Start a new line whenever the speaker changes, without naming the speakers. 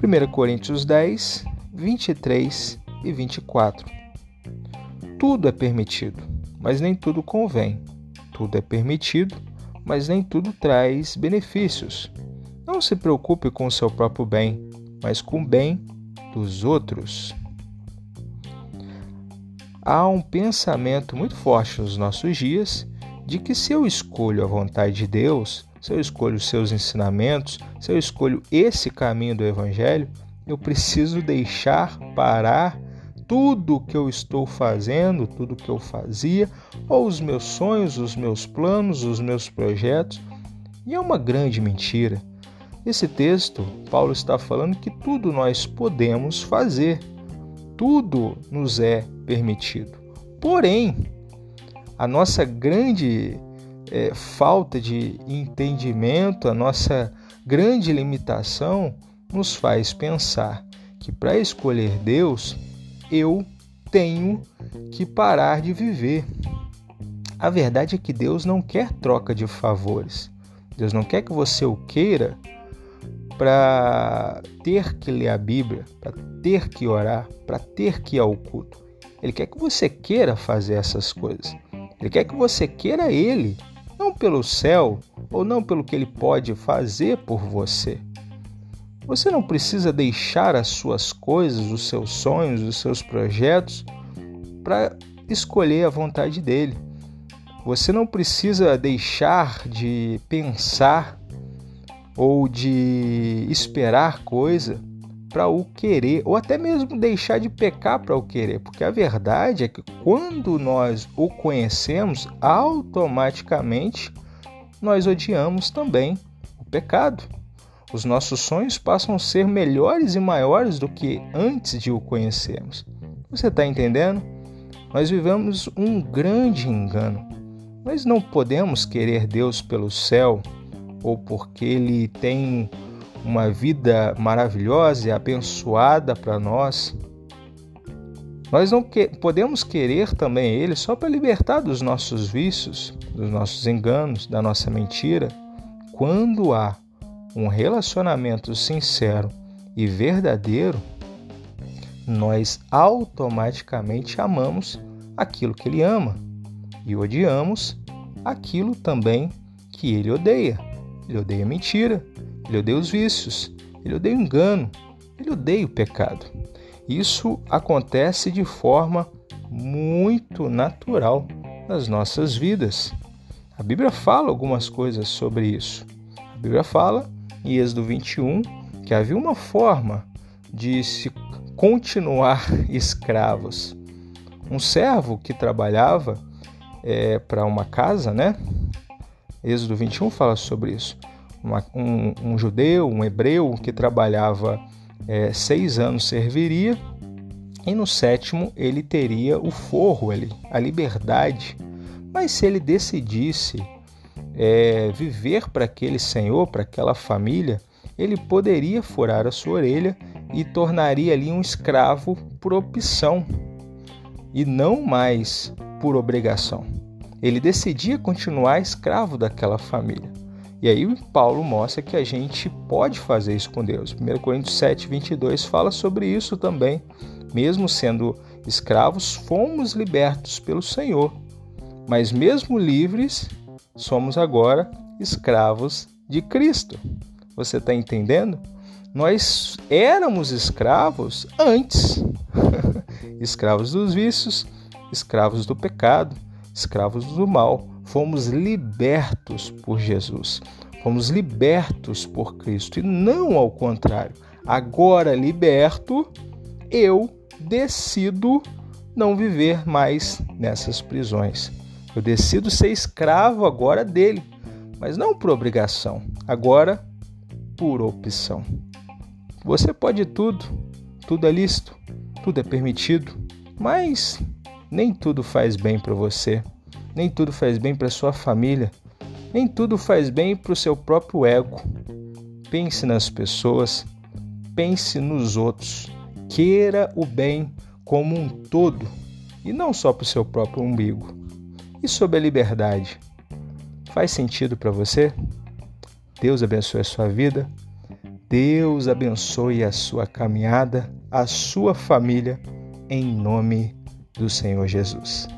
1 Coríntios 10, 23 e 24. Tudo é permitido, mas nem tudo convém. Tudo é permitido, mas nem tudo traz benefícios. Não se preocupe com o seu próprio bem, mas com o bem dos outros. Há um pensamento muito forte nos nossos dias de que se eu escolho a vontade de Deus, se eu escolho os seus ensinamentos, se eu escolho esse caminho do Evangelho, eu preciso deixar parar tudo que eu estou fazendo, tudo que eu fazia, ou os meus sonhos, os meus planos, os meus projetos. E é uma grande mentira. Esse texto, Paulo está falando que tudo nós podemos fazer, tudo nos é permitido. Porém, a nossa grande é, falta de entendimento, a nossa grande limitação nos faz pensar que para escolher Deus eu tenho que parar de viver. A verdade é que Deus não quer troca de favores. Deus não quer que você o queira para ter que ler a Bíblia, para ter que orar, para ter que ir ao culto. Ele quer que você queira fazer essas coisas. Ele quer que você queira Ele, não pelo céu ou não pelo que Ele pode fazer por você. Você não precisa deixar as suas coisas, os seus sonhos, os seus projetos para escolher a vontade dele. Você não precisa deixar de pensar ou de esperar coisa para o querer, ou até mesmo deixar de pecar para o querer, porque a verdade é que quando nós o conhecemos, automaticamente nós odiamos também o pecado. Os nossos sonhos passam a ser melhores e maiores do que antes de o conhecermos. Você está entendendo? Nós vivemos um grande engano. Nós não podemos querer Deus pelo céu ou porque Ele tem uma vida maravilhosa e abençoada para nós. Nós não que podemos querer também Ele só para libertar dos nossos vícios, dos nossos enganos, da nossa mentira, quando há um relacionamento sincero e verdadeiro, nós automaticamente amamos aquilo que ele ama e odiamos aquilo também que ele odeia. Ele odeia mentira, ele odeia os vícios, ele odeia o engano, ele odeia o pecado. Isso acontece de forma muito natural nas nossas vidas. A Bíblia fala algumas coisas sobre isso. A Bíblia fala em Êxodo 21 que havia uma forma de se continuar escravos. Um servo que trabalhava é, para uma casa, né? Êxodo 21 fala sobre isso. Uma, um, um, judeu, um hebreu que trabalhava é, seis anos serviria e no sétimo ele teria o forro, ele, a liberdade. Mas se ele decidisse é, viver para aquele senhor, para aquela família, ele poderia furar a sua orelha e tornaria ali um escravo por opção e não mais por obrigação. Ele decidia continuar escravo daquela família. E aí Paulo mostra que a gente pode fazer isso com Deus. 1 Coríntios 7, 22 fala sobre isso também. Mesmo sendo escravos, fomos libertos pelo Senhor. Mas mesmo livres, somos agora escravos de Cristo. Você está entendendo? Nós éramos escravos antes escravos dos vícios, escravos do pecado, escravos do mal. Fomos libertos por Jesus. Fomos libertos por Cristo e não ao contrário. Agora liberto, eu decido não viver mais nessas prisões. Eu decido ser escravo agora dele, mas não por obrigação, agora por opção. Você pode tudo, tudo é lícito, tudo é permitido, mas nem tudo faz bem para você, nem tudo faz bem para sua família, nem tudo faz bem para o seu próprio ego. Pense nas pessoas, pense nos outros, queira o bem como um todo e não só para o seu próprio umbigo. E sobre a liberdade? Faz sentido para você? Deus abençoe a sua vida. Deus abençoe a sua caminhada, a sua família, em nome do Senhor Jesus.